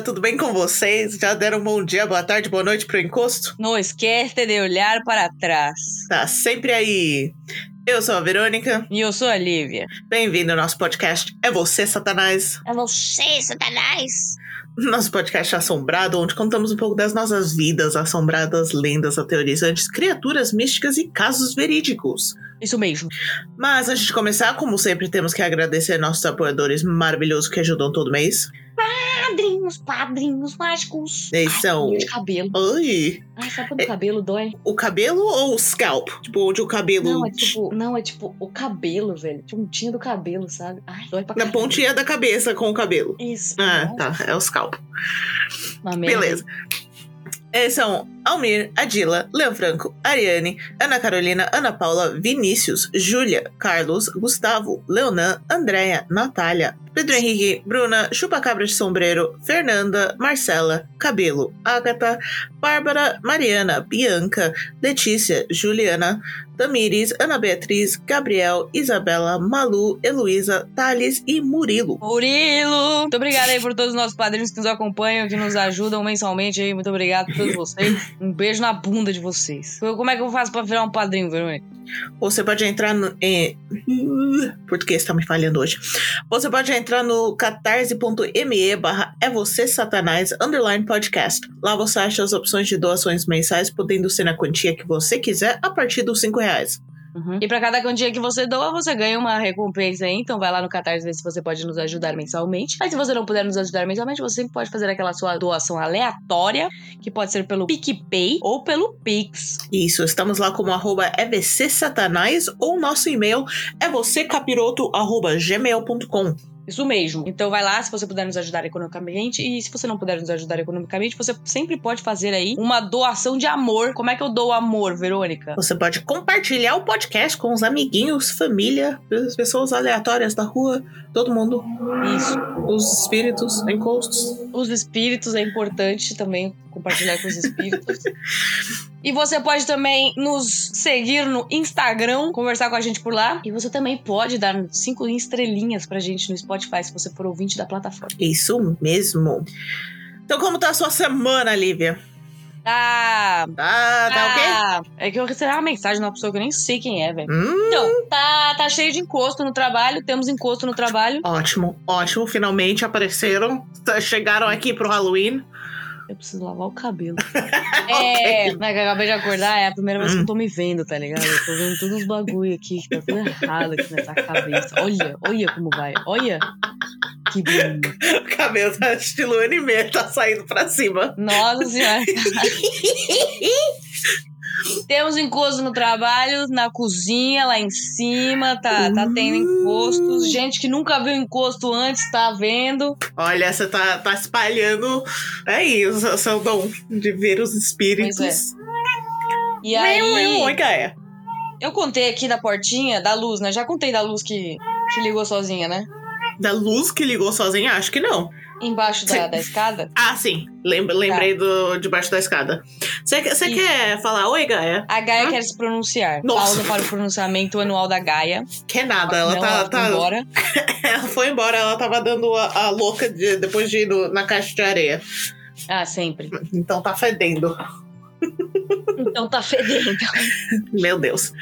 Galera, tudo bem com vocês? Já deram um bom dia, boa tarde, boa noite pro encosto? Não esquece de olhar para trás. Tá sempre aí. Eu sou a Verônica. E eu sou a Lívia. Bem-vindo ao nosso podcast É Você, Satanás. É você, Satanás. Nosso podcast assombrado, onde contamos um pouco das nossas vidas assombradas, lendas aterrorizantes, criaturas místicas e casos verídicos. Isso mesmo. Mas antes de começar, como sempre, temos que agradecer nossos apoiadores maravilhosos que ajudam todo mês. Padrinhos, padrinhos mágicos. Eles são. Ai, de cabelo. Oi! Ai, sabe quando o cabelo dói? O cabelo ou o scalp? Tipo, onde o cabelo. Não, é tipo, não, é tipo o cabelo, velho. Pontinha do cabelo, sabe? Ai, dói pra Na caralho. pontinha da cabeça com o cabelo. Isso. Ah, Nossa, tá. É o scalp. uma merda. Beleza. Eles são Almir, Adila, Leon Franco, Ariane, Ana Carolina, Ana Paula, Vinícius, Júlia, Carlos, Gustavo, Leonan, Andréia, Natália, Pedro Henrique, Bruna, Chupacabra de Sombreiro, Fernanda, Marcela, Cabelo, Agatha, Bárbara, Mariana, Bianca, Letícia, Juliana, Tamires, Ana Beatriz, Gabriel, Isabela, Malu, Heloísa, Thales e Murilo. Murilo! Muito obrigada aí por todos os nossos padrinhos que nos acompanham, que nos ajudam mensalmente aí. Muito obrigado a todos vocês. Um beijo na bunda de vocês. Como é que eu faço pra virar um padrinho, Verônica? Você pode entrar no. Em... Português tá me falhando hoje. Você pode entrar no catarse.me barra é você satanás underline podcast. Lá você acha as opções de doações mensais, podendo ser na quantia que você quiser, a partir dos 5 reais. E pra cada quantia que você doa, você ganha uma recompensa aí. Então vai lá no Catarse ver se você pode nos ajudar mensalmente. Mas se você não puder nos ajudar mensalmente, você sempre pode fazer aquela sua doação aleatória, que pode ser pelo PicPay ou pelo Pix. Isso, estamos lá como arroba EVC Satanás ou nosso e-mail é vocêcapiroto.gmail.com. Isso mesmo. Então vai lá se você puder nos ajudar economicamente. E se você não puder nos ajudar economicamente, você sempre pode fazer aí uma doação de amor. Como é que eu dou amor, Verônica? Você pode compartilhar o podcast com os amiguinhos, família, pessoas aleatórias da rua, todo mundo. Isso. Os espíritos, encostos. Os espíritos é importante também compartilhar com os espíritos. E você pode também nos seguir no Instagram, conversar com a gente por lá. E você também pode dar cinco estrelinhas pra gente no Spotify se você for ouvinte da plataforma. Isso mesmo. Então, como tá a sua semana, Lívia? Tá. Tá, tá o quê? Ah, É que eu recebi uma mensagem de uma pessoa que eu nem sei quem é, velho. Hum, Então, tá, tá cheio de encosto no trabalho, temos encosto no trabalho. ótimo, ótimo. Finalmente apareceram. Chegaram aqui pro Halloween. Eu preciso lavar o cabelo. é, né, que eu acabei de acordar, é a primeira vez que eu tô me vendo, tá ligado? Eu tô vendo todos os bagulho aqui que tá tudo errado aqui nessa cabeça. Olha, olha como vai. Olha. Que bonito. O cabelo tá estilo anime, tá saindo pra cima. Nossa senhora. Temos encosto no trabalho, na cozinha, lá em cima, tá, tá tendo encostos. Gente que nunca viu encosto antes, tá vendo. Olha, você tá, tá espalhando aí o seu- dom de ver os espíritos. Pois E aí, Oi, Gaia. eu contei aqui da portinha, da luz, né? Já contei da luz que, que ligou sozinha, né? Da luz que ligou sozinha? Acho que não. Embaixo da, da escada. Ah, sim. Lembra, lembrei do debaixo da escada. Você quer falar oi, Gaia? A Gaia quer se pronunciar. Nossa. Pausa para o pronunciamento anual da Gaia. Quer nada, ela Não, tá. ela foi tá embora. ela foi embora, ela tava dando a, a louca de- depois de ir no- na caixa de areia. Ah, sempre. Então tá fedendo. Então tá fedendo. Meu Deus.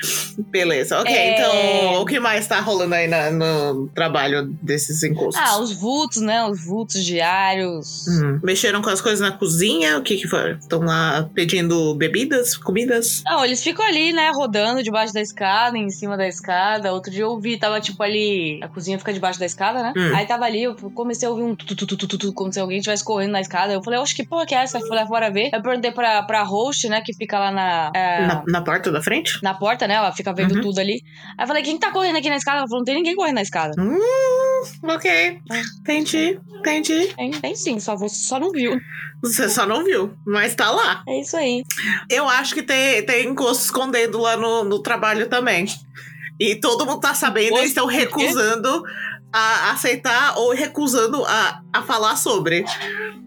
Beleza, ok. É. Então, o que mais tá rolando aí na- no trabalho desses encostos? Ah, os vultos, né? Os vultos diários. Hum, Mexeram com as coisas na cozinha? O que que foi? Estão lá pedindo bebidas, comidas? Não, eles ficam ali, né, rodando debaixo da escada, em cima da escada. Outro dia eu ouvi, tava tipo ali. A cozinha fica debaixo da escada, né? Hum. Aí tava ali, eu comecei a ouvir um tu, tu, tu, tu, tu, tu, como se alguém estivesse correndo na escada. Eu falei, oxe, que porra que é essa? Eu fui lá fora ver. Eu perguntei pra, pra host, né, que fica lá na. é, Na, na porta da frente? na porta, né? Ela fica vendo Uhum. tudo ali. Aí eu falei, quem tá correndo aqui na escada? Ela falou, não tem ninguém correndo na escada. Hum, ok. Entendi, entendi. Tem, tem sim, só você só não viu. Você só não viu, mas tá lá. É isso aí. Eu acho que tem, tem encosto escondendo lá no, no trabalho também. E todo mundo tá sabendo, eles estão por quê? A aceitar ou recusando a, a falar sobre.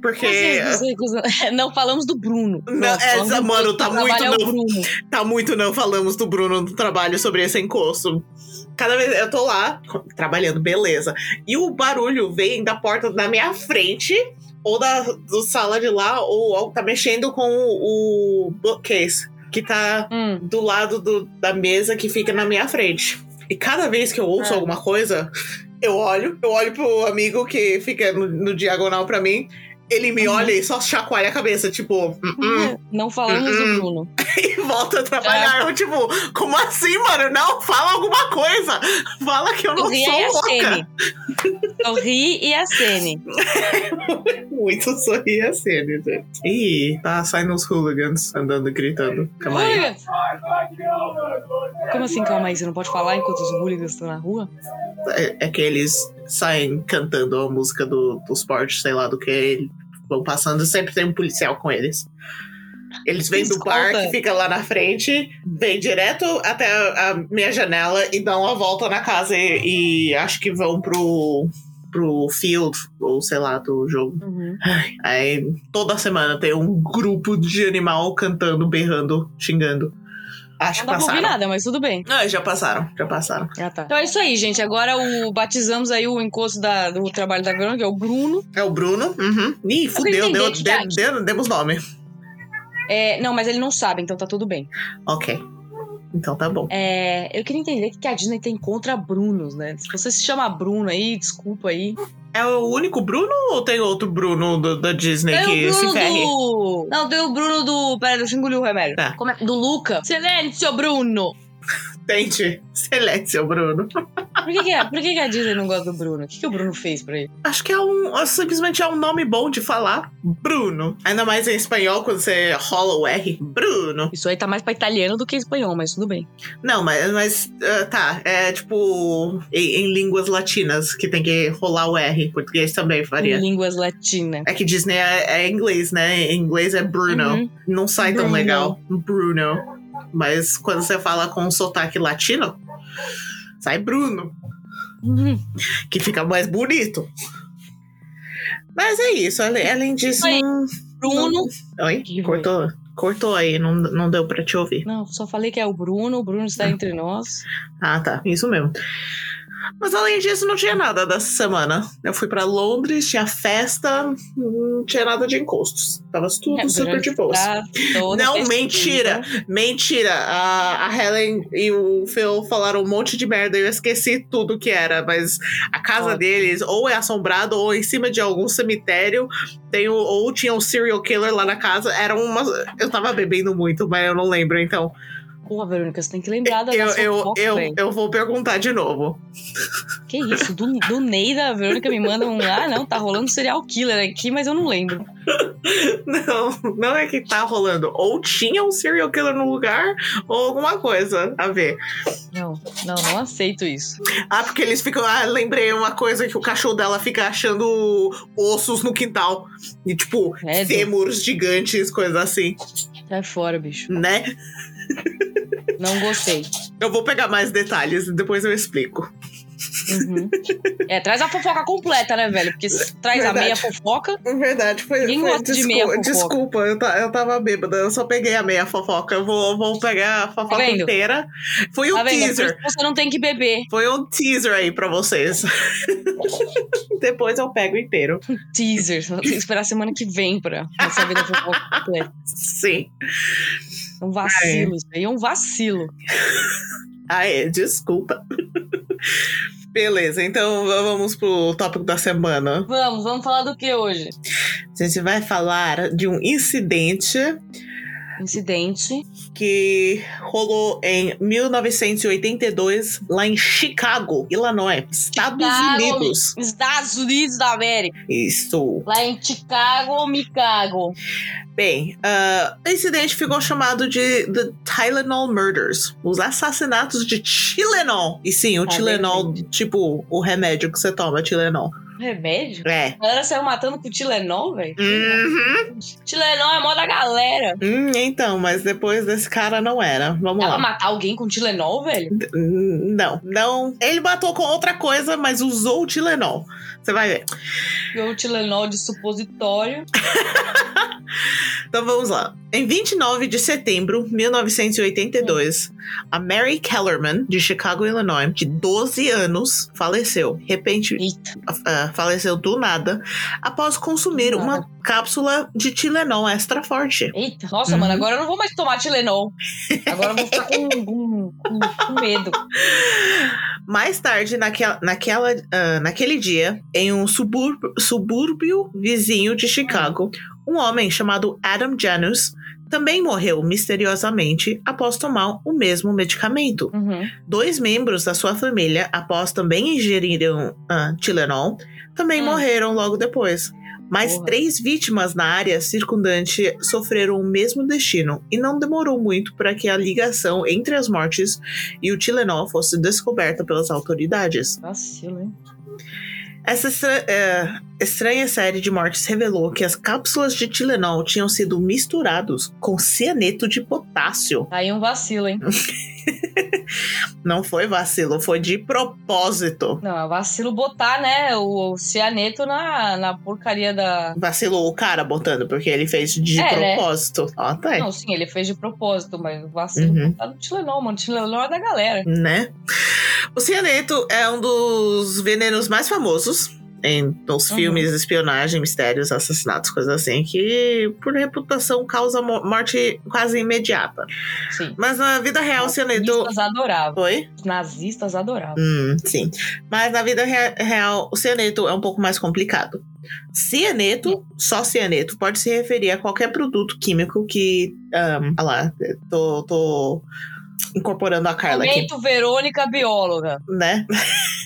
Porque. Não falamos do Bruno. Não, é, mano, tá muito é não. Bruno. Tá muito não falamos do Bruno no trabalho sobre esse encosto. Cada vez eu tô lá trabalhando, beleza. E o barulho vem da porta da minha frente, ou da do sala de lá, ou, ou tá mexendo com o, o bookcase, que tá Hum. do lado do- da mesa que fica na minha frente. E cada vez que eu ouço Ah. alguma coisa, eu olho, eu olho pro amigo que fica no, no diagonal pra mim. Ele me Uhum. olha e só chacoalha a cabeça, tipo, "Hum, hum", Não falamos Hum, do Bruno. e volta a trabalhar. Eu, tipo, como assim, mano? Não, fala alguma coisa. Fala que eu não Sorri e a sou louca. Sorri e a Sene. Muito sorrir a cena, gente. Ih, tá saindo os hooligans andando e gritando. Calma aí. Como assim, calma aí? Você não pode falar enquanto os hooligans estão na rua? É, é que eles saem cantando a música do, do esporte, sei lá do que. Vão passando, sempre tem um policial com eles. Eles vêm do bar Escolta. que fica lá na frente, vêm direto até a, a minha janela e dão uma volta na casa e, e acho que vão pro, pro field, ou sei lá, do jogo. Uhum. Aí toda semana tem um grupo de animal cantando, berrando, xingando. Acho Não passaram. nada, mas tudo bem. Ah, já passaram, já passaram. Ah, tá. Então é isso aí, gente. Agora o batizamos aí o encosto da- do trabalho da Verônica, que é o Bruno. É o Bruno. Uhum. Ih, fudeu, de- deu- demos nome. É, não, mas ele não sabe, então tá tudo bem. Ok. Então tá bom. É, eu queria entender o que a Disney tem contra Brunos, né? Se você se chama Bruno aí, desculpa aí. É o único Bruno ou tem outro Bruno do- da Disney Tem que o se Bruno ferre? do. Não, tem o Bruno do. Pera, deixa eu engolir o remédio. Tá. Como é? Do Luca. Silêncio, Bruno! Tente. Silêncio, Bruno. Por que, que, é- por que, que a Disney não gosta do Bruno? O que, que o Bruno fez pra ele? Acho que é um. é simplesmente é um nome bom de falar. Bruno. Ainda mais em espanhol, quando você rola o R. Bruno. Isso aí tá mais pra italiano do que espanhol, mas tudo bem. Não, mas, mas ah, tá. É tipo em, em línguas latinas que tem que rolar o R. Português também faria. Em línguas latinas. É que Disney é, é inglês, né? Em inglês é Bruno. Uhum. Não sai tão Bruno. legal. Bruno. Mas quando você fala com um sotaque latino, sai Bruno. Uhum. Que fica mais bonito. Mas é isso. Além, disso. Oi. Não... Bruno. Oi? Que Cortou? Cortou aí, não, não deu pra te ouvir. Não, só falei que é o Bruno. O Bruno está entre nós. Ah, tá. Isso mesmo. Mas além disso, não tinha nada dessa semana. Eu fui pra Londres, tinha festa, não tinha nada de encostos. Tava tudo É, super de boas. Tá toda Não, festinha. mentira! Mentira! A, a Helen e o Phil falaram um monte de merda e eu esqueci tudo que era, mas a casa Ótimo. deles ou é assombrada ou em cima de algum cemitério. Tem o- ou tinha um serial killer lá na casa. Era uma. Eu tava bebendo muito, mas eu não lembro, então. Porra, Verônica, você tem que lembrar da Eu, da eu, fofoca, eu, eu vou perguntar de novo. Que isso? Do, do Ney da Verônica me manda um. Ah, não, tá rolando serial killer aqui, mas eu não lembro. Não, não é que tá rolando. Ou tinha um serial killer no lugar, ou alguma coisa a ver. Não, não, não aceito isso. Ah, porque eles ficam. Ah, lembrei uma coisa que o cachorro dela fica achando ossos no quintal. E tipo, fêmurs gigantes, coisas assim, Sai fora, bicho. né? Não gostei. Eu vou pegar mais detalhes e depois eu explico. Uhum. É, traz a fofoca completa, né, velho? Porque traz a Verdade. meia fofoca. Verdade, foi. Ninguém foi gosta de meia fofoca. desculpa eu, ta- eu tava bêbada, eu só peguei a meia fofoca. Eu vou, vou pegar a fofoca Tá inteira. Foi um Tá teaser. você não tem que beber. Foi um teaser aí pra vocês. Depois eu pego inteiro. Teaser. Tem que esperar semana que vem pra, saber da fofoca completa. Sim. É um vacilo. Isso aí é um vacilo. Ah, é, desculpa. Beleza, então vamos pro tópico da semana. Vamos, vamos falar do que hoje? A gente vai falar de um incidente Incidente. que rolou em 1982 lá em Chicago, Illinois, Estados Chicago, Unidos. Estados Unidos da América. Isso. Lá em Chicago, Micago. Bem, ah, o incidente ficou chamado de The Tylenol Murders, os assassinatos de Tylenol. E sim, o Tá Tylenol, bem, tipo o remédio que você toma, Tylenol. Remédio? É. A galera saiu matando com Tilenol, velho. Uhum. Tilenol é mó da galera. Hum, então, mas depois desse cara não era. Vamos Ela lá. matar alguém com Tilenol, velho? Hum, Não, não. Ele matou com outra coisa, mas usou o Tilenol. Você vai ver. Ganhou o Tilenol de supositório. Então vamos lá. Em 29 de setembro de 1982, a Mary Kellerman, de Chicago, Illinois, de 12 anos, faleceu. Repente, Eita. Faleceu do nada após consumir uma cápsula de Tilenol extra forte. Eita. Nossa, Uhum. mano, agora eu não vou mais tomar Tilenol. Agora eu vou ficar com, com, com, com medo. Mais tarde, naquela, naquela, ah, naquele dia, em um subúrbio, subúrbio vizinho de Chicago, um homem chamado Adam Janus também morreu misteriosamente após tomar o mesmo medicamento. Uhum. Dois membros da sua família, após também ingerirem ah, Tilenol, também Hum. morreram logo depois. Mais Porra. três vítimas na área circundante sofreram o mesmo destino, e não demorou muito para que a ligação entre as mortes e o Tilenol fosse descoberta pelas autoridades. Vacilo, hein? Essa é, estranha série de mortes revelou que as cápsulas de Tilenol tinham sido misturados com cianeto de potássio. Tá Aí um vacilo, hein? Não foi vacilo, foi de propósito. Não, é vacilo botar, né, o, cianeto na, na porcaria da. Vacilou o cara botando, porque ele fez de É, né? propósito. Ó, tá aí. Não, sim, ele fez de propósito, mas o vacilo Uhum. botar no Tilenol, mano. Tilenol é da galera. Né? O cianeto é um dos venenos mais famosos em nos Uhum. filmes de espionagem, mistérios, assassinatos, coisas assim, que por reputação causa mo- morte quase imediata. Sim. Mas na vida real, o Os cianeto. nazistas adoravam. Oi? Os nazistas adoravam. Hum, sim. Mas na vida rea- real, o cianeto é um pouco mais complicado. Cianeto, só cianeto, pode se referir a qualquer produto químico que. Um, olha lá, tô, tô incorporando a Carla aqui, Momento Verônica, bióloga. né?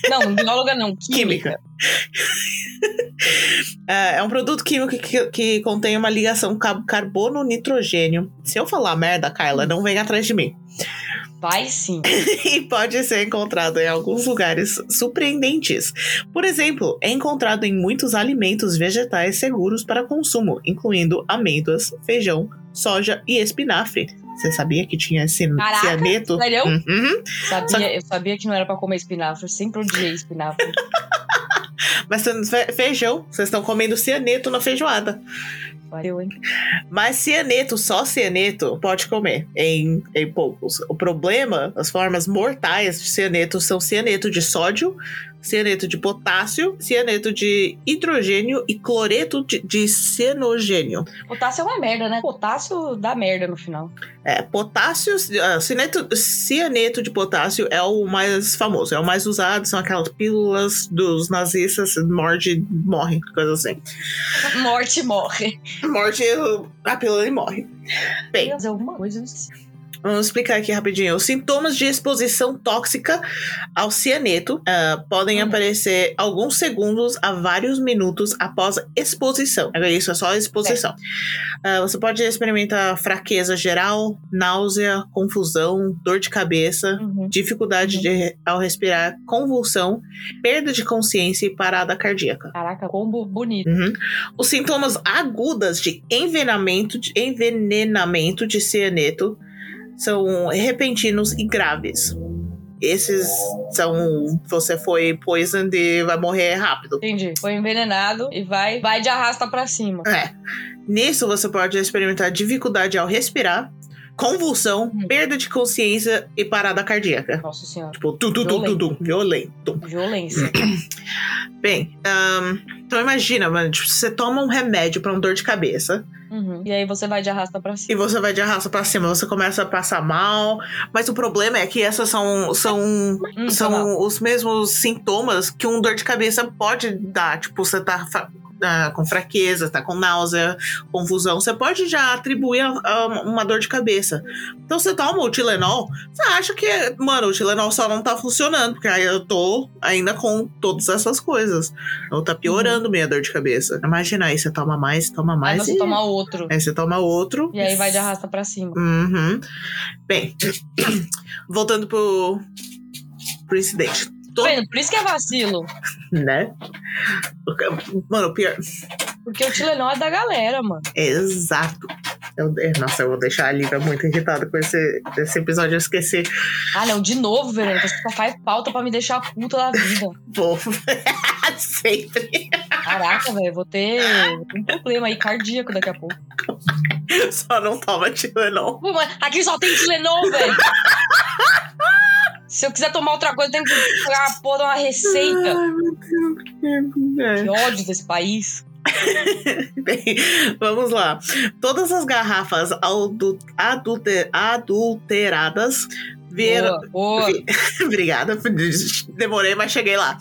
Não, bióloga não, química. Química. É, é um produto químico que, que contém uma ligação ca- carbono-nitrogênio. Se eu falar merda, Carla, não vem atrás de mim. Vai sim. e pode ser encontrado em alguns lugares surpreendentes. Por exemplo, é encontrado em muitos alimentos vegetais seguros para consumo, incluindo amêndoas, feijão, soja e espinafre. Você sabia que tinha Caraca, cianeto? sério? Uhum. Sabia, eu sabia que não era pra comer espinafre. Eu sempre odiei espinafre. Mas fe- feijão, vocês estão comendo cianeto na feijoada. Valeu, hein? Mas cianeto, só cianeto, pode comer em, em poucos. O problema, as formas mortais de cianeto são cianeto de sódio, cianeto de potássio, cianeto de hidrogênio e cloreto de, de cianogênio. Potássio é uma merda, né? Potássio dá merda no final. É, potássio, ah, cianeto, cianeto de potássio é o mais famoso, é o mais usado, são aquelas pílulas dos nazistas, morde, morre, coisa assim. Morte morre. Morde a pílula e morre. Bem, Fazer alguma coisa, eu não sei. Vamos explicar aqui rapidinho. Os sintomas de exposição tóxica ao cianeto ah, podem Hum. aparecer alguns segundos a vários minutos após a exposição. Agora, Isso é só a exposição. Ah, você pode experimentar fraqueza geral, náusea, confusão, dor de cabeça, Uhum. dificuldade Uhum. de ao respirar, convulsão, perda de consciência e parada cardíaca. Caraca, combo bonito. Uhum. Os sintomas agudas de envenenamento de, envenenamento de cianeto são repentinos e graves. Esses são. Você foi poisoned e vai morrer rápido. Entendi. Foi envenenado e vai, vai de arrasta pra cima. É. Nisso você pode experimentar dificuldade ao respirar, convulsão, Hum. perda de consciência e parada cardíaca. Nossa senhora. Tipo, tu, tu, tu, tu, tu, violento. Violência. Bem, ahn, então imagina, mano, tipo, você toma um remédio pra um dor de cabeça. Uhum. E aí você vai de arrasta pra cima. E você vai de arrasta pra cima, você começa a passar mal. Mas o problema é que essas são, são, Hum, são os mesmos sintomas que um dor de cabeça pode dar. Tipo, você tá ah, com fraqueza, tá com náusea, confusão. Você pode já atribuir a, a uma dor de cabeça. Então você toma o Tilenol, você acha que, mano, o Tilenol só não tá funcionando, porque aí eu tô ainda com todas essas coisas. Ou tá piorando minha dor de cabeça. Imagina aí, você toma mais, toma Aí mais. você e... toma outro. Aí você toma outro. E aí vai de arrasta pra cima. Uhum. Bem, voltando pro, pro incidente. Tá vendo? Por isso que é vacilo. Né? Mano, pior. Porque o Tilenol é da galera, mano. Exato. Eu, nossa, eu vou deixar a Lívia muito irritada com esse, esse episódio, eu esqueci. Ah, não, de novo, Verônica. Você só faz pauta pra me deixar puta da vida. Vou. Sempre. Caraca, velho, vou ter um problema aí cardíaco daqui a pouco. Só não toma Tilenol. Aqui só tem Tilenol, velho. Se eu quiser tomar outra coisa, eu tenho que pegar a porra de uma receita. Ai, meu Deus. Que ódio desse país. Bem, vamos lá. Todas as garrafas adul adulter adulteradas vieram. Boa, boa. Obrigada, demorei, mas cheguei lá.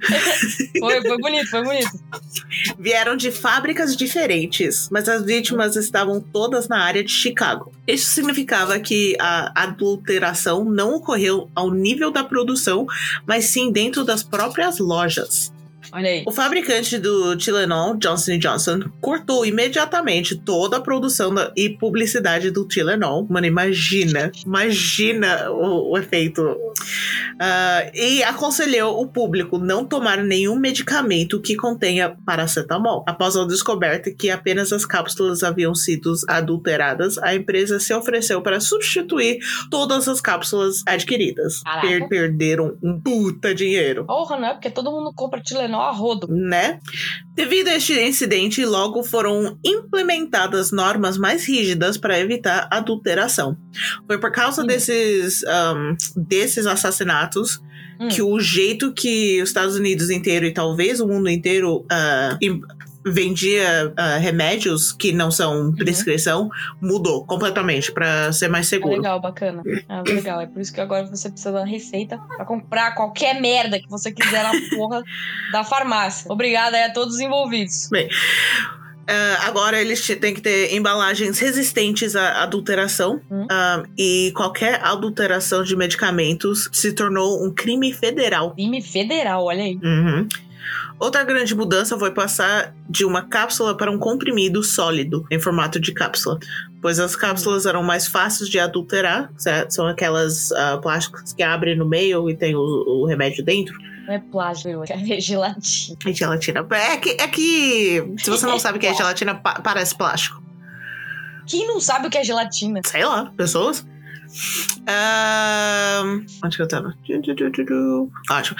Foi, foi bonito, foi bonito. Vieram de fábricas diferentes, mas as vítimas estavam todas na área de Chicago. Isso significava que a adulteração não ocorreu ao nível da produção, mas sim dentro das próprias lojas. Olha aí. O fabricante do Tylenol, Johnson Johnson, cortou imediatamente toda a produção da- e publicidade do Tylenol. Mano, imagina, imagina o, o efeito. Ah, e aconselhou o público não tomar nenhum medicamento que contenha paracetamol. Após a descoberta que apenas as cápsulas haviam sido adulteradas, a empresa se ofereceu para substituir todas as cápsulas adquiridas. Per- perderam um puta dinheiro Porra, não é porque todo mundo compra Tilenol a rodo. né? Devido a este incidente, logo foram implementadas normas mais rígidas para evitar adulteração. Foi por causa Hum. desses, um, desses assassinatos Hum. que o jeito que os Estados Unidos inteiro e talvez o mundo inteiro im- vendia ah, remédios que não são prescrição mudou completamente para ser mais É seguro. legal, bacana. É legal. É por isso que agora você precisa da receita pra comprar qualquer merda que você quiser na porra da farmácia. Obrigada aí a todos os envolvidos. Ah, agora eles têm que ter embalagens resistentes à adulteração. Hum. Ah, e qualquer adulteração de medicamentos se tornou um crime federal. Crime federal, olha aí. Uhum. Outra grande mudança foi passar de uma cápsula para um comprimido sólido, em formato de cápsula. Pois as cápsulas eram mais fáceis de adulterar, certo? são aquelas ah, plásticas que abrem no meio e tem o, o remédio dentro. Não é plágio, é gelatina. E gelatina. É que, é que se você não sabe o que é gelatina, pa- parece plástico. Quem não sabe o que é gelatina? sei lá, pessoas. Ahn, onde que eu tava? Ótimo.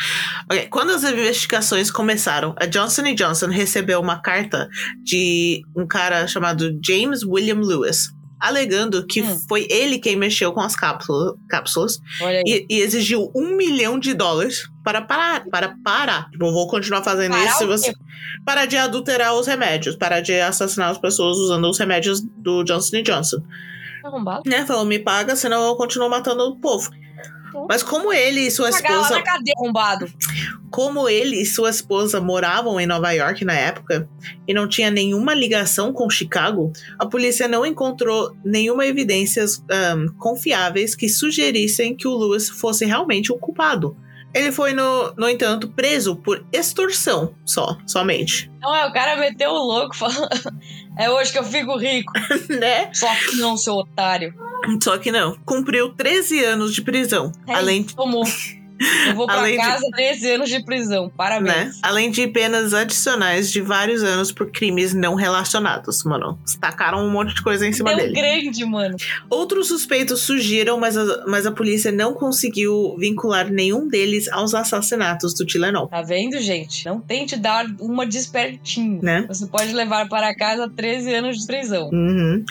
Ok, quando as investigações começaram, a Johnson Johnson recebeu uma carta de um cara chamado James William Lewis, alegando que Hum. foi ele quem mexeu com as cápsulas, cápsulas e, e exigiu um milhão de dólares para parar. Para parar. Tipo, vou continuar fazendo Parar isso se você. Parar de adulterar os remédios, parar de assassinar as pessoas usando os remédios do Johnson Johnson Arrombado. né? Falou, me paga, senão eu continuo matando o povo. Mas como ele e sua esposa, na cadeia, arrombado. como ele e sua esposa moravam em Nova York na época e não tinha nenhuma ligação com Chicago, a polícia não encontrou nenhuma evidências ahn, confiáveis que sugerissem que o Lewis fosse realmente o culpado. Ele foi, no, no entanto, preso por extorsão só, somente. Não, é, o cara meteu o louco falando. É hoje que eu fico rico. né? Só que não, seu otário. Só que não. Cumpriu 13 anos de prisão. É além isso, Tomou. Eu vou pra Além de- casa 13 anos de prisão. né? Parabéns. Além de penas adicionais de vários anos por crimes não relacionados, mano. Tacaram um monte de coisa em cima Deu dele. grande, mano. Outros suspeitos surgiram, mas a, mas a polícia não conseguiu vincular nenhum deles aos assassinatos do Tilenol, Tá vendo, gente? Não tente dar uma despertinho. né? Você pode levar para casa 13 anos de prisão. Uhum.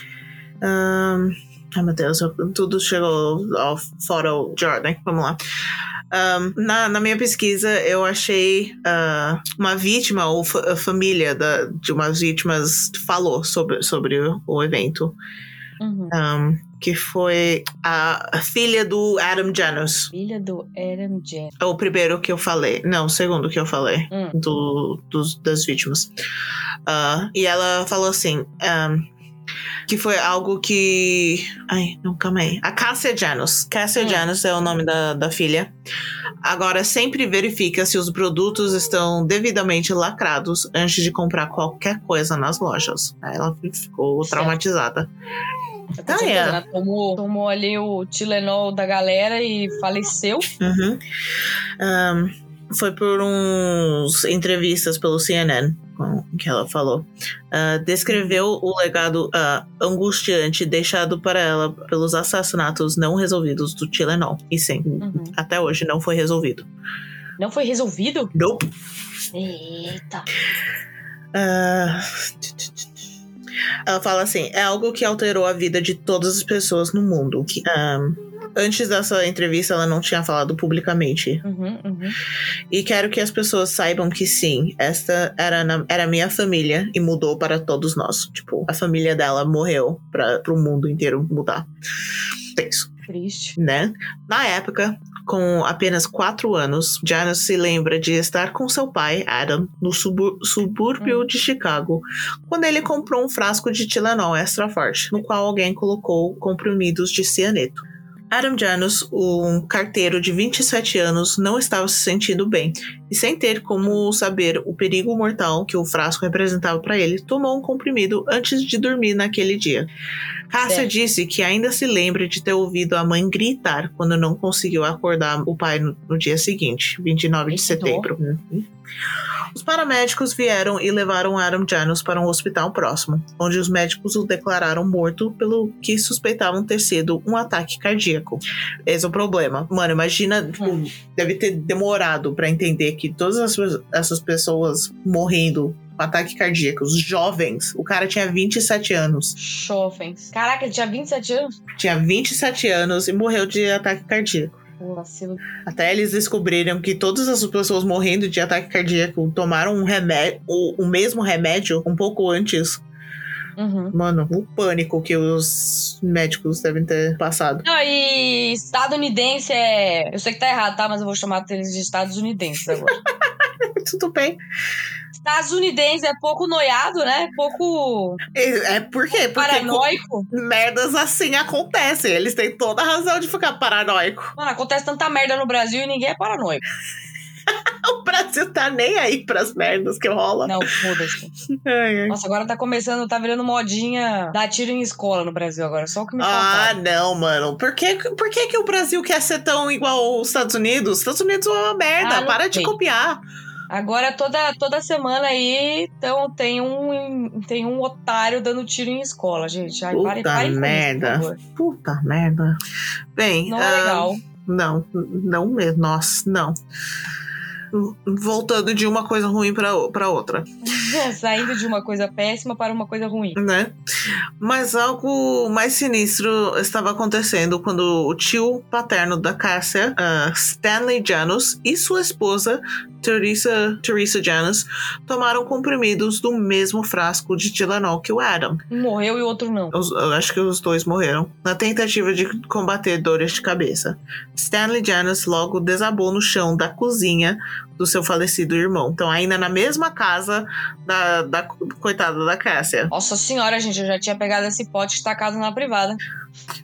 Ahn, ai, meu Deus, eu- tudo chegou ao fora o Jordan. Vamos lá. Ahn, na, na minha pesquisa, eu achei ah, uma vítima ou fa- família da, de umas vítimas falou sobre, sobre o, evento. Uhum. um, que foi a, a filha do Adam Janus. Filha do Adam Jen. É o primeiro que eu falei. Não, o segundo que eu falei. Hum. Do, dos, das vítimas. Ah, e ela falou assim. um, que foi algo que. Ai, não, calma aí. A Cassia Janus. Cassia Hum. Janus é o nome da, da filha. Agora, sempre verifica se os produtos estão devidamente lacrados antes de comprar qualquer coisa nas lojas. Ela ficou Certo. traumatizada. Ah, é. Ela tomou, tomou ali o Tilenol da galera e faleceu. Uhum. Ahn, foi por uns entrevistas pelo CNN com- que ela falou. Ah, descreveu o legado ah, angustiante deixado para ela pelos assassinatos não resolvidos do Tylenol. E sim, Uhum. até hoje não foi resolvido. Não foi resolvido? Nope. Eita. Ah, ela fala assim: é algo que alterou a vida de todas as pessoas no mundo. Que, ah, antes dessa entrevista, ela não tinha falado publicamente. Uhum, uhum. E quero que as pessoas saibam que sim, esta era, na, era minha família e mudou para todos nós. Tipo, a família dela morreu para o mundo inteiro mudar. É isso, Triste. né? Na época, com apenas quatro anos, Janice se lembra de estar com seu pai, Adam, no subú- subúrbio de Chicago, quando ele comprou um frasco de Tylenol extra forte, no qual alguém colocou comprimidos de cianeto. Adam Janus, um carteiro de 27 anos, não estava se sentindo bem e, sem ter como saber o perigo mortal que o frasco representava para ele, tomou um comprimido antes de dormir naquele dia. Cássia disse que ainda se lembra de ter ouvido a mãe gritar quando não conseguiu acordar o pai no, no dia seguinte, 29 de setembro. Uhum. Os paramédicos vieram e levaram Adam Janus para um hospital próximo, onde os médicos o declararam morto pelo que suspeitavam ter sido um ataque cardíaco. Esse é o problema. Mano, imagina, tipo, Hum. deve ter demorado pra entender que todas as- essas pessoas morrendo com ataque cardíaco, os jovens, o cara tinha 27 anos. Jovens. Caraca, ele tinha 27 anos? Tinha 27 anos e morreu de ataque cardíaco. Vacilo. Até eles descobriram que todas as pessoas morrendo de ataque cardíaco tomaram um remédio, o, o mesmo remédio um pouco antes. Uhum. Mano, o pânico que os médicos devem ter passado. Não, e estadunidense é. Eu sei que tá errado, tá? Mas eu vou chamar eles de estadunidenses agora. Tudo bem. Estadunidense é pouco noiado, né? Pouco É, é por quê? Porque paranoico. merdas assim acontecem. Eles têm toda a razão de ficar paranoico. Mano, acontece tanta merda no Brasil e ninguém é paranoico. O Brasil tá nem aí pras merdas que rola. Não, foda-se. Nossa, agora tá começando, tá virando modinha dar tiro em escola no Brasil agora. Só o que me Ah, faltava. não, mano. Por que, por que, que o Brasil quer ser tão igual os Estados Unidos? Os Estados Unidos é uma merda. Ah, Para de copiar. Agora toda, toda semana aí então, tem, um, tem um otário dando tiro em escola, gente. Ai, Puta pare, pare merda. isso. Puta merda. Bem, Não ah, é legal. Não, não mesmo. Nossa, não. Voltando de uma coisa ruim pra outra, Saindo de uma coisa péssima para uma coisa ruim. né? Mas algo mais sinistro estava acontecendo quando o tio paterno da Cássia, ah, Stanley Janus, e sua esposa, Teresa, Teresa Janus, tomaram comprimidos do mesmo frasco de Tylenol que o Adam. Um morreu e o outro não. Os- eu acho que os dois morreram na tentativa de combater dores de cabeça. Stanley Janus logo desabou no chão da cozinha do seu falecido irmão. Então, ainda na mesma casa da, da coitada da Cássia. Nossa senhora, gente, eu já tinha pegado esse pote tacado na privada.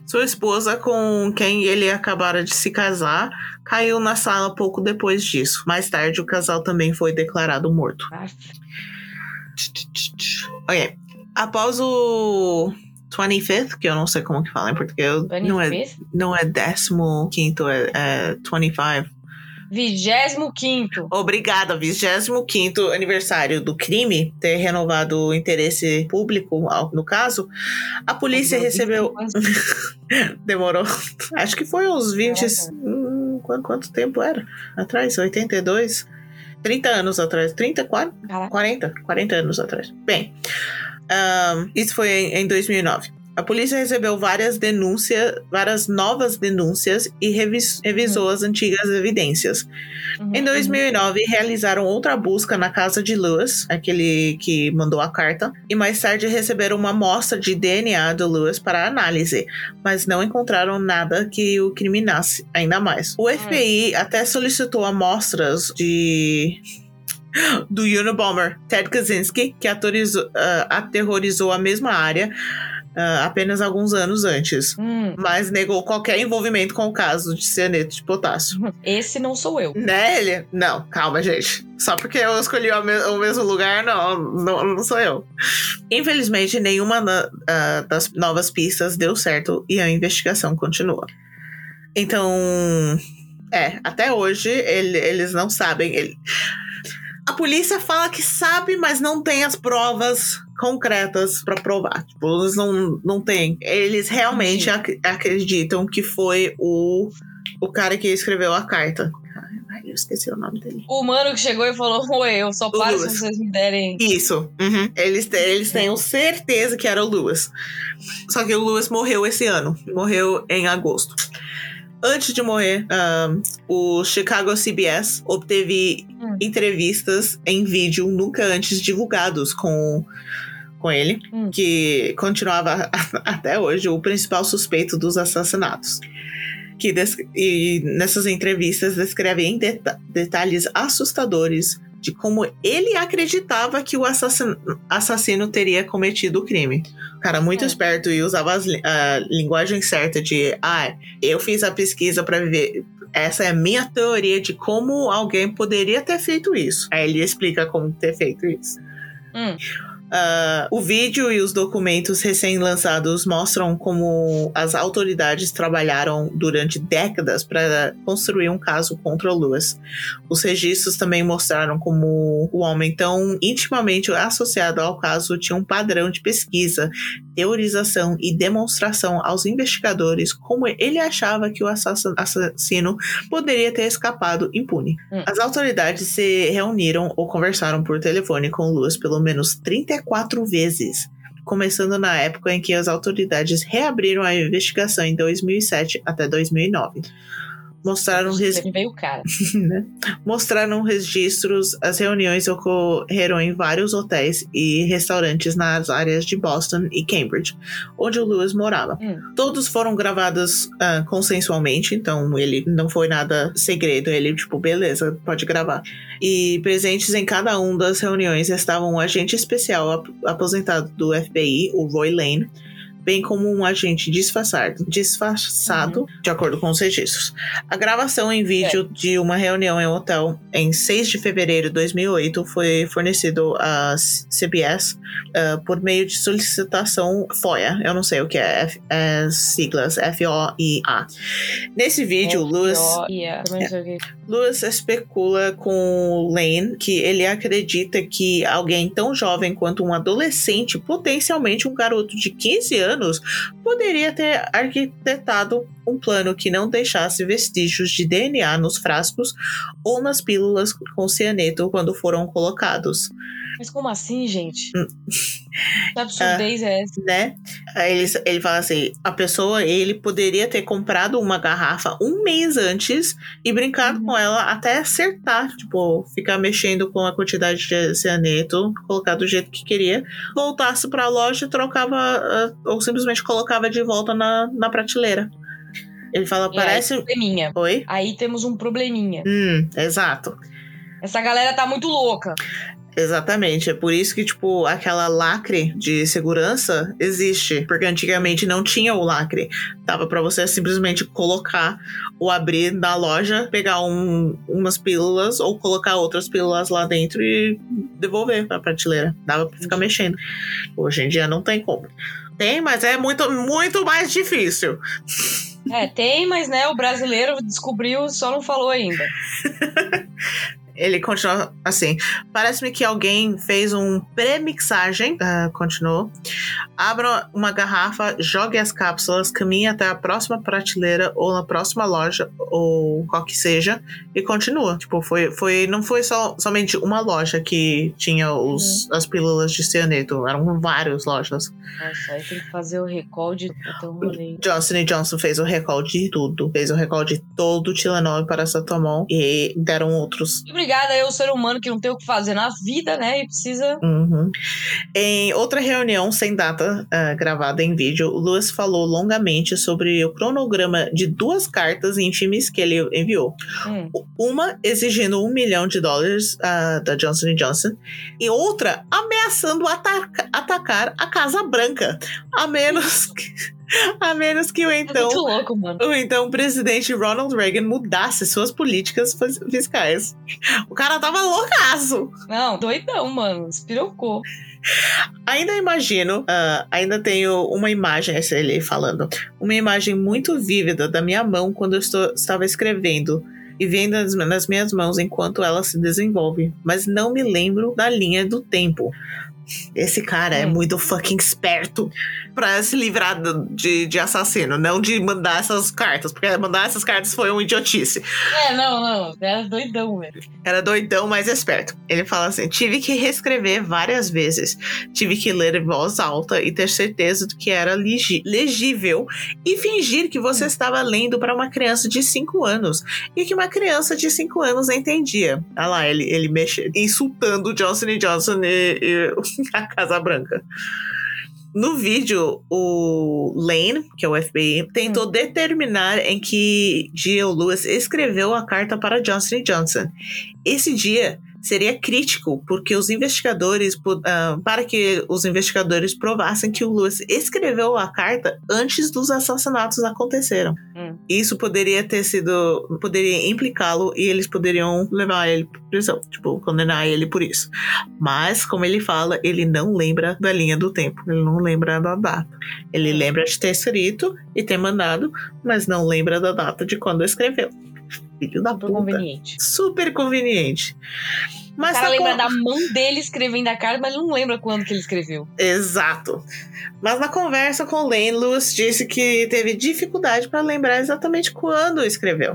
Sua esposa, com quem ele acabara de se casar, caiu na sala pouco depois disso. Mais tarde, o casal também foi declarado morto. Ok. Após o 25th, que eu não sei como que fala em português, não é, 25th? não é 15, é, é 25. Vigésimo quinto. Obrigada, 25 aniversário do crime ter renovado o interesse público, no caso, a polícia recebeu. Demorou. Acho que foi uns 20. Caraca. Hum, quanto, tempo era? Atrás? 82? 30 anos atrás. 30, 40? Caraca. 40, 40 anos atrás. Bem, ahn, isso foi em, em 2009. A polícia recebeu várias denúncias, várias novas denúncias e revis- revisou as antigas evidências. Uhum, Em 2009, realizaram outra busca na casa de Lewis, aquele que mandou a carta, e mais tarde receberam uma amostra de DNA do Lewis para análise, mas não encontraram nada que o criminasse ainda mais. O FBI até solicitou amostras de do Unabomber Ted Kaczynski, que atorizou- ah, aterrorizou a mesma área uh, apenas alguns anos antes. Hum, Mas negou qualquer envolvimento com o caso de cianeto de potássio. esse não sou eu. Né, ele? Não, calma, gente. Só porque eu escolhi o, me- o mesmo lugar, não, não, não sou eu. Infelizmente, nenhuma ah, das novas pistas deu certo e a investigação continua. Então, é, até hoje ele- eles não sabem. ele- A polícia fala que sabe, mas não tem as provas concretas pra provar. Tipo, eles não, não têm. Eles realmente ac- acreditam que foi o, o cara que escreveu a carta. Ai, eu esqueci o nome dele. O mano que chegou e falou: Oi, eu só paro Lewis. se vocês me derem. Isso. uhum. Eles, te- eles têm certeza que era o Lewis. Só que o Lewis morreu esse ano. Morreu em agosto. Antes de morrer, ahn, o Chicago CBS obteve Hum. entrevistas em vídeo nunca antes divulgados com, com ele, Hum. que continuava até hoje o principal suspeito dos assassinatos. Que e nessas entrevistas descreve em deta- detalhes assustadores de como ele acreditava que o assassin- assassino teria cometido o crime. O cara muito É. esperto e usava as a linguagem certa de ah, eu fiz a pesquisa para ver. Essa é a minha teoria de como alguém poderia ter feito isso. Aí ele explica como ter feito isso. Hum. Ah, o vídeo e os documentos recém-lançados mostram como as autoridades trabalharam durante décadas para construir um caso contra o Lewis. Os registros também mostraram como o homem tão intimamente associado ao caso tinha um padrão de pesquisa, teorização e demonstração aos investigadores como ele achava que o assassin- assassino poderia ter escapado impune. Hum. As autoridades se reuniram ou conversaram por telefone com o Lewis pelo menos 34 vezes. Começando na época em que as autoridades reabriram a investigação em 2007 até 2009. Mostraram Ele veio o cara. né? Mostraram registros, as reuniões ocorreram em vários hotéis e restaurantes nas áreas de Boston e Cambridge, onde o Lewis morava. Hum. Todos foram gravados ah, consensualmente, então ele não foi nada segredo, ele tipo, beleza, pode gravar. E presentes em cada uma das reuniões estavam um agente especial ap- aposentado do FBI, o Roy Lane, bem como um agente disfarçado, disfarçado de acordo com os registros. A gravação em vídeo de uma reunião em um hotel em 6 de fevereiro de 2008 foi fornecido à CBS ah, por meio de solicitação FOIA. Eu não sei o que é, F, é siglas F-O-I-A. Nesse vídeo, Lewis, yeah. Que. Lewis especula com Lane que ele acredita que alguém tão jovem quanto um adolescente, potencialmente um garoto de 15 anos, poderia ter arquitetado um plano que não deixasse vestígios de DNA nos frascos ou nas pílulas com cianeto quando foram colocados, Mas como assim, gente? Hum. Que absurdez é essa? né? Aí ele, ele fala assim: a pessoa, ele poderia ter comprado uma garrafa um mês antes e brincado Uhum. com ela até acertar, tipo, ficar mexendo com a quantidade de cianeto, colocar do jeito que queria, voltasse pra loja e trocava, ah, ou simplesmente colocava de volta na, na prateleira. Ele fala, E aí, parece. probleminha. Oi? Aí temos um probleminha. Hum, exato. Essa galera tá muito louca. Exatamente. É por isso que, tipo, aquela lacre de segurança existe. Porque antigamente não tinha o lacre. Dava pra você simplesmente colocar ou abrir na loja, pegar um- umas pílulas ou colocar outras pílulas lá dentro e devolver pra prateleira. Dava pra ficar mexendo. Hoje em dia não tem como. Tem, mas é muito, muito mais difícil. É, tem, mas né, o brasileiro descobriu, só não falou ainda. Ele continua assim. Parece-me que alguém fez um pré-mixagem. ah, continuou. Abra uma garrafa, jogue as cápsulas, caminhe até a próxima prateleira ou na próxima loja, ou qual que seja, e continua. Tipo, foi, foi, não foi só, somente uma loja que tinha os, as pílulas de cianeto. Eram várias lojas. Nossa, aí tem que fazer o recall de rolê. Johnson Johnson fez o recall de tudo. Fez o recall de todo o Tilenol e paracetamol. E deram outros E obrigada aí ao ser humano que não tem o que fazer na vida, né? E precisa. Uhum. Em outra reunião sem data uh, gravada em vídeo, o Lewis falou longamente sobre o cronograma de duas cartas íntimes que ele enviou. Hum. Uma exigindo um milhão de dólares uh, da Johnson Johnson e outra ameaçando ataca atacar a Casa Branca, a menos que. A menos que o então, é louco, o então presidente Ronald Reagan mudasse suas políticas fiscais. O cara tava loucaço. Não, doidão, mano. Espirocou. Ainda imagino, uh, ainda tenho uma imagem, essa ele falando, uma imagem muito vívida da minha mão quando eu estou, estava escrevendo e vendo nas, nas minhas mãos enquanto ela se desenvolve, mas não me lembro da linha do tempo. Esse cara é hum. muito fucking esperto pra se livrar de, de assassino, não de mandar essas cartas, porque mandar essas cartas foi um idiotice. É, não, não, era doidão, velho. Era doidão, mas esperto. Ele fala assim: tive que reescrever várias vezes, tive que ler em voz alta e ter certeza de que era legível e fingir que você hum. estava lendo para uma criança de 5 anos e que uma criança de 5 anos entendia. Olha lá, ele, ele mexe, insultando Johnson Johnson e, e a Casa Branca. No vídeo, o Lane, que é o FBI, tentou hum. determinar em que dia o Lewis escreveu a carta para Johnson Johnson. Esse dia seria crítico, porque os investigadores, uh, para que os investigadores provassem que o Lewis escreveu a carta antes dos assassinatos aconteceram. Hum. Isso poderia ter sido, poderia implicá-lo e eles poderiam levar ele para prisão, tipo, condenar ele por isso. Mas, como ele fala, ele não lembra da linha do tempo, ele não lembra da data. Ele hum. lembra de ter escrito e ter mandado, mas não lembra da data de quando escreveu. Filho da Super puta. conveniente. Super conveniente. Mas o cara lembra con... da mão dele escrevendo a carta, mas não lembra quando que ele escreveu. Exato. Mas na conversa com Lane, Lewis disse que teve dificuldade para lembrar exatamente quando escreveu.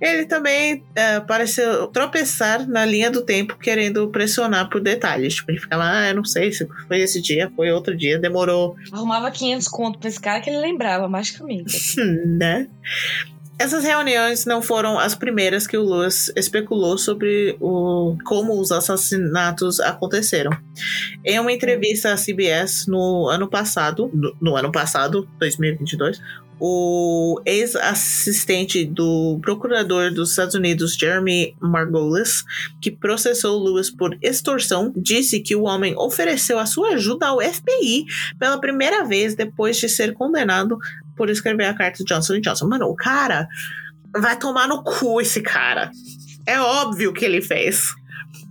Ele também uh, pareceu tropeçar na linha do tempo, querendo pressionar por detalhes. Tipo, ele ficava, ah, eu não sei se foi esse dia, foi outro dia, demorou. Arrumava 500 conto pra esse cara que ele lembrava, magicamente. né? Essas reuniões não foram as primeiras que o Lewis especulou sobre o, como os assassinatos aconteceram. Em uma entrevista à CBS no ano passado, no, no ano passado, 2022, o ex-assistente do procurador dos Estados Unidos, Jeremy Margolis, que processou Lewis por extorsão, disse que o homem ofereceu a sua ajuda ao FBI pela primeira vez depois de ser condenado por escrever a carta de Johnson Johnson. Mano, o cara vai tomar no cu esse cara. É óbvio que ele fez.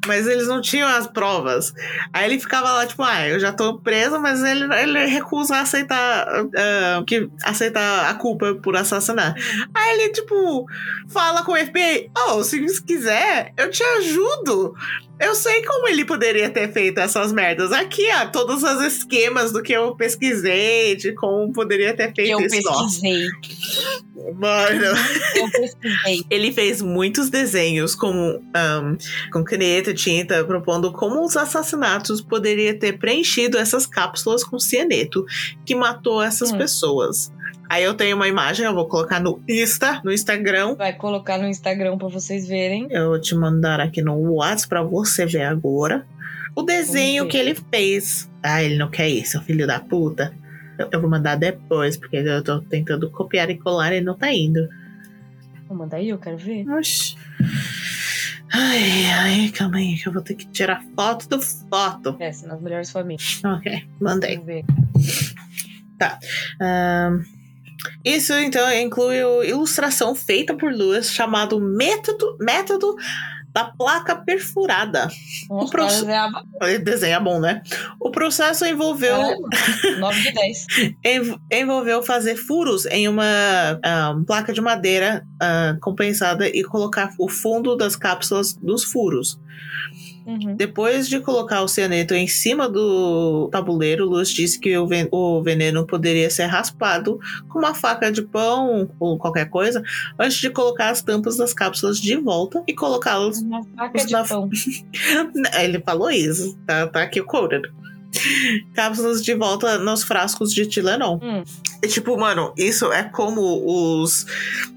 Mas eles não tinham as provas. Aí ele ficava lá, tipo, ah, eu já tô preso, mas ele, ele recusa aceitar, uh, que, aceitar a culpa por assassinar. Aí ele, tipo, fala com o FBI: Oh, se quiser, eu te ajudo. Eu sei como ele poderia ter feito essas merdas. Aqui, ó, todos os esquemas do que eu pesquisei, de como poderia ter feito eu isso. Eu pesquisei. Mano. Eu pesquisei. ele fez muitos desenhos com, um, com caneta, tinta, propondo como os assassinatos poderiam ter preenchido essas cápsulas com cianeto que matou essas hum. pessoas. Aí eu tenho uma imagem, eu vou colocar no Insta, no Instagram. Vai colocar no Instagram para vocês verem. Eu vou te mandar aqui no WhatsApp para você ver agora. O desenho que ele fez. Ah, ele não quer isso, filho da puta. Eu, eu, vou mandar depois, porque eu tô tentando copiar e colar e não tá indo. Vou mandar aí, eu quero ver. Oxi. Ai, ai, calma aí, que eu vou ter que tirar foto do foto. É, nas melhores famílias. Ok, mandei. Tá. Um... Isso então inclui ilustração feita por Lewis chamado método, método da placa perfurada. Nossa, o processo Ele desenha bom, né? O processo envolveu. É, 9 de 10. envolveu fazer furos em uma uh, placa de madeira uh, compensada e colocar o fundo das cápsulas dos furos. Uhum. Depois de colocar o cianeto em cima do tabuleiro, Luz disse que o, ven o veneno poderia ser raspado com uma faca de pão ou qualquer coisa antes de colocar as tampas das cápsulas de volta e colocá-las. Uma faca de na... pão. Ele falou isso, tá, tá aqui o quoted. cápsulas de volta nos frascos de Tilenol. Hum. E, tipo, mano, isso é como os,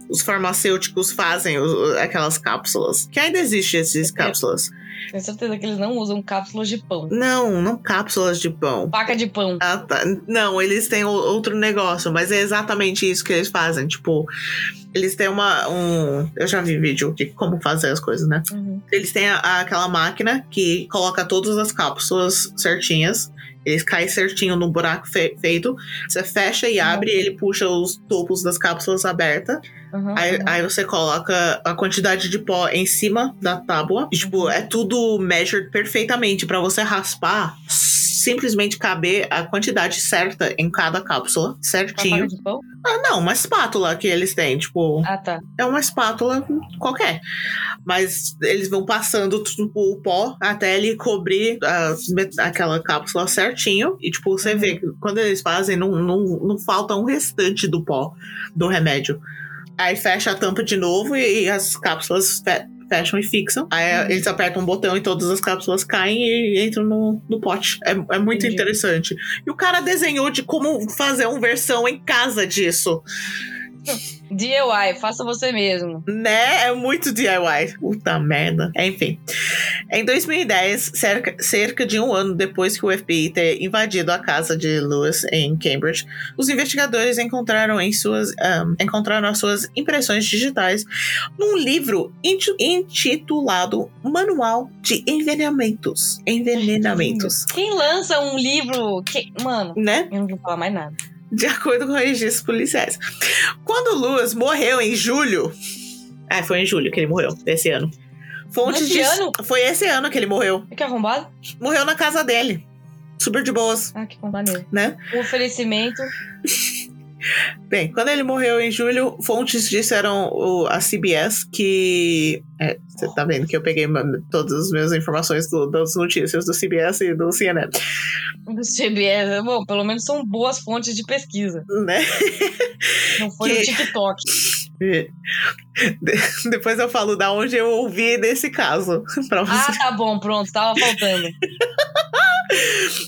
os farmacêuticos fazem o- aquelas cápsulas. Que ainda existem essas cápsulas. Tenho certeza que eles não usam cápsulas de pão. Não, não cápsulas de pão. Faca de pão. Ah, tá. Não, eles têm outro negócio, mas é exatamente isso que eles fazem. Tipo, eles têm uma. Um, eu já vi vídeo de como fazer as coisas, né? Uhum. Eles têm a- a- aquela máquina que coloca todas as cápsulas certinhas. Eles caem certinho no buraco fe- feito. Você fecha e abre, ele puxa os topos das cápsulas abertas. Uhum. Aí, aí você coloca a quantidade de pó em cima da tábua. E, tipo, é tudo measured perfeitamente pra você raspar. Simplesmente caber a quantidade certa em cada cápsula, certinho. Ah, não, uma espátula que eles têm, tipo, Ah, tá. é uma espátula qualquer. Mas eles vão passando tipo, o pó até ele cobrir a aquela cápsula certinho. E, tipo, você vê que quando eles fazem, não, não, não falta um restante do pó do remédio. Aí fecha a tampa de novo e, as cápsulas fecham e fixam. Aí Uhum. eles apertam um botão e todas as cápsulas caem e entram no, no pote. É, é muito Entendi. interessante. E o cara desenhou de como fazer uma versão em casa disso. DIY, faça você mesmo. Né? É muito DIY. Puta merda. Enfim. Em 2010, cerca, cerca de um ano depois que o FBI ter invadido a casa de Lewis em Cambridge, os investigadores encontraram em suas ahm, encontraram as suas impressões digitais num livro inti- intitulado Manual de Envenenamentos. Envenenamentos. Quem lança um livro. que- Mano, Né? eu não vou falar mais nada. De acordo com registros policiais. Quando Lewis morreu em julho. Ah, foi em julho que ele morreu, desse ano. Fontes Desse de- ano? Foi esse ano que ele morreu. É que arrombado? Morreu na casa dele. Super de boas, Ah, que maneiro. né? O oferecimento. Bem, quando ele morreu em julho, fontes disseram o- a CBS que. é, Você tá vendo que eu peguei todas as minhas informações do- das notícias do CBS e do CNN, O CBS. Bom, pelo menos são boas fontes de pesquisa. né? Não foi Que- no TikTok. De- Depois eu falo da onde eu ouvi desse caso. pra você. Ah, tá bom, pronto, tava faltando.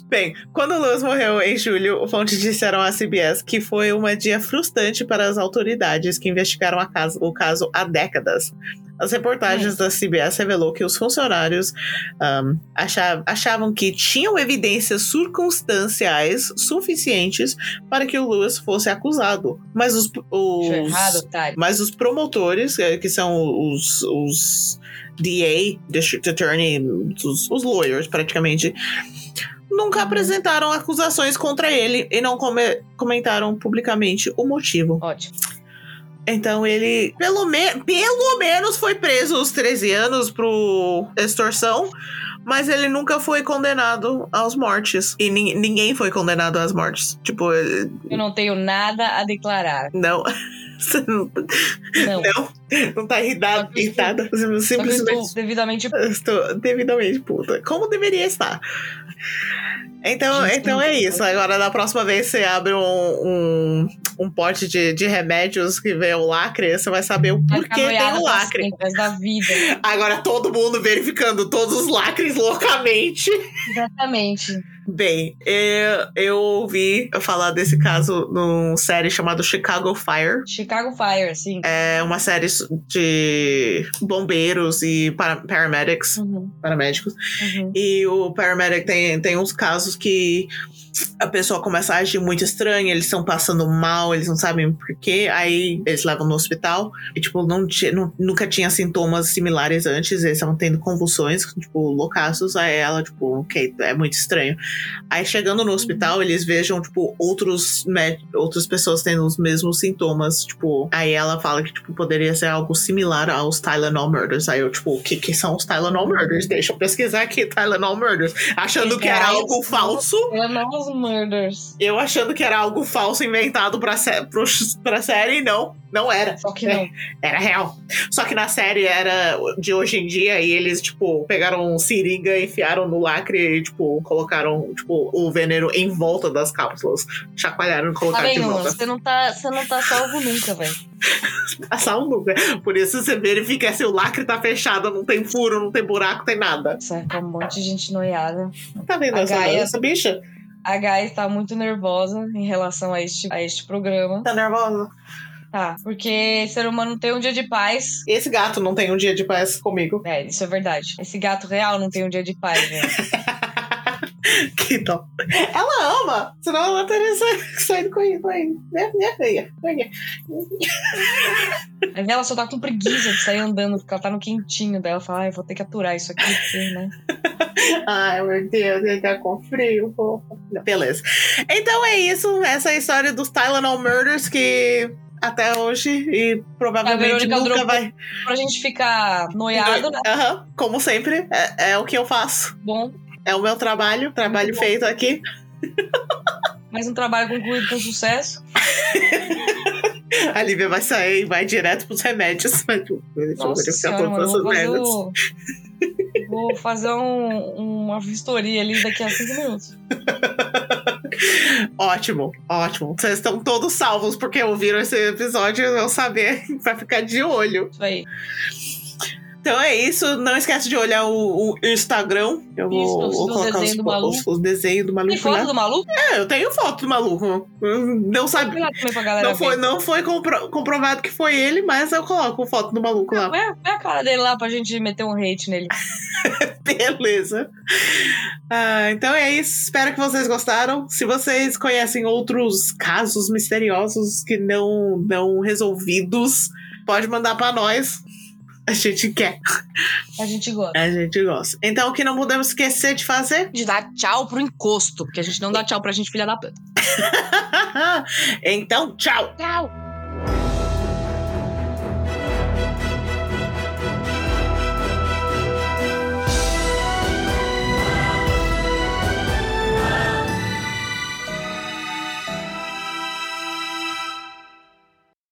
Bem, quando o Lewis morreu em julho, fontes disseram à CBS que foi um dia frustrante para as autoridades que investigaram a casa- o caso há décadas. As reportagens da CBS revelou que os funcionários ahm, acha- achavam que tinham evidências circunstanciais suficientes para que o Lewis fosse acusado. Mas os, os- errado, mas os promotores, eh, que são os, os DA, District Attorney, os, os lawyers praticamente, nunca apresentaram acusações contra ele e não come- comentaram publicamente o motivo. Ótimo. Então ele, pelo, me pelo menos, foi preso os 13 anos por extorsão. Mas ele nunca foi condenado às mortes. E nin- ninguém foi condenado às mortes. Tipo, eh, Eu não tenho nada a declarar. não. Você não, Não. não, não tá irritada. Irritada. Simplesmente. estou devidamente. Eu Estou devidamente puta. Como deveria estar. Então, Gente, então é isso. Agora, da próxima vez você abre um, um, um pote de, de remédios que vê o lacre, você vai saber o porquê tem o lacre. da vida. Agora todo mundo verificando todos os lacres loucamente. Exatamente. Bem, eu, eu ouvi falar desse caso numa série chamada Chicago Fire. Chicago Fire, sim. É uma série de bombeiros e para- paramedics, Uhum, paramédicos. uhum. E o paramedic tem, tem uns casos que a pessoa começa a agir muito estranho, eles estão passando mal, eles não sabem porquê, aí eles levam no hospital e, tipo, não, não- nunca tinha sintomas similares antes, eles estavam tendo convulsões, tipo, loucaços, aí ela, tipo, ok, é muito estranho. Aí chegando no hospital, eles vejam, tipo, outros outras pessoas tendo os mesmos sintomas, tipo, aí ela fala que, tipo, poderia ser algo similar aos Tylenol Murders. Aí eu, tipo, o que que são os Tylenol Murders? Deixa eu pesquisar aqui, Tylenol Murders. Achando que era algo falso. Não Murders. Eu achando que era algo falso inventado pra, sé pro, pra série, não. Não era. Só que não. Era real. Só que na série era de hoje em dia e eles, tipo, pegaram seringa, enfiaram no lacre e, tipo, colocaram, tipo, o veneno em volta das cápsulas. Chacoalharam e Tá colocaram de vendo, mano? volta. Você não tá, você não tá salvo nunca, velho. Passar um nunca. Por isso você verifica se o lacre tá fechado, não tem furo, não tem buraco, tem nada. Saca, um monte de gente noiada. Tá vendo essa, Gaia- essa bicha? A Gai tá muito nervosa em relação a este, a este programa. Tá nervosa? Tá, porque ser humano tem um dia de paz. Esse gato não tem um dia de paz comigo. É, isso é verdade. Esse gato real não tem um dia de paz, velho. Dó. Ela ama, senão ela teria sa- saído correndo aí. Né, né? Né? Ela só tá com preguiça de sair andando, porque ela tá no quentinho dela. Ela fala, ai, vou ter que aturar isso aqui, porque, né? Ai, meu Deus, ele tá com frio. Não, Beleza. Então é isso. Essa é a história dos Tylenol Murders que até hoje e provavelmente Verônica nunca dropou. vai. Pra gente ficar noiado, né? Aham, como sempre, é, é o que eu faço. Bom, É o meu trabalho, trabalho Muito bom. feito aqui. mais um trabalho concluído com sucesso. A Lívia vai sair e vai direto pros remédios. Nossa senhora, mano, vou fazer, o... vou fazer um- uma vistoria ali daqui a cinco minutos. Ótimo, ótimo. Vocês estão todos salvos porque ouviram esse episódio e vão saber vai ficar de olho. Isso aí. Então é isso. Não esquece de olhar o, o Instagram. Eu vou, Isso, vou colocar desenho os, os, os desenhos do maluco Tem foto lá. do maluco? É, eu tenho foto do maluco. Não sabe. Não foi, ver. não foi compro- comprovado que foi ele, mas eu coloco foto do maluco lá. Põe a, põe a cara dele lá pra gente meter um hate nele. Beleza. Ah, então é isso. Espero que vocês gostaram. Se vocês conhecem outros casos misteriosos que não não resolvidos, pode mandar pra nós. A gente quer. A gente gosta. A gente gosta. Então, o que não podemos esquecer de fazer? De dar tchau pro encosto, porque a gente não dá tchau pra gente, filha da puta. então, tchau! Tchau!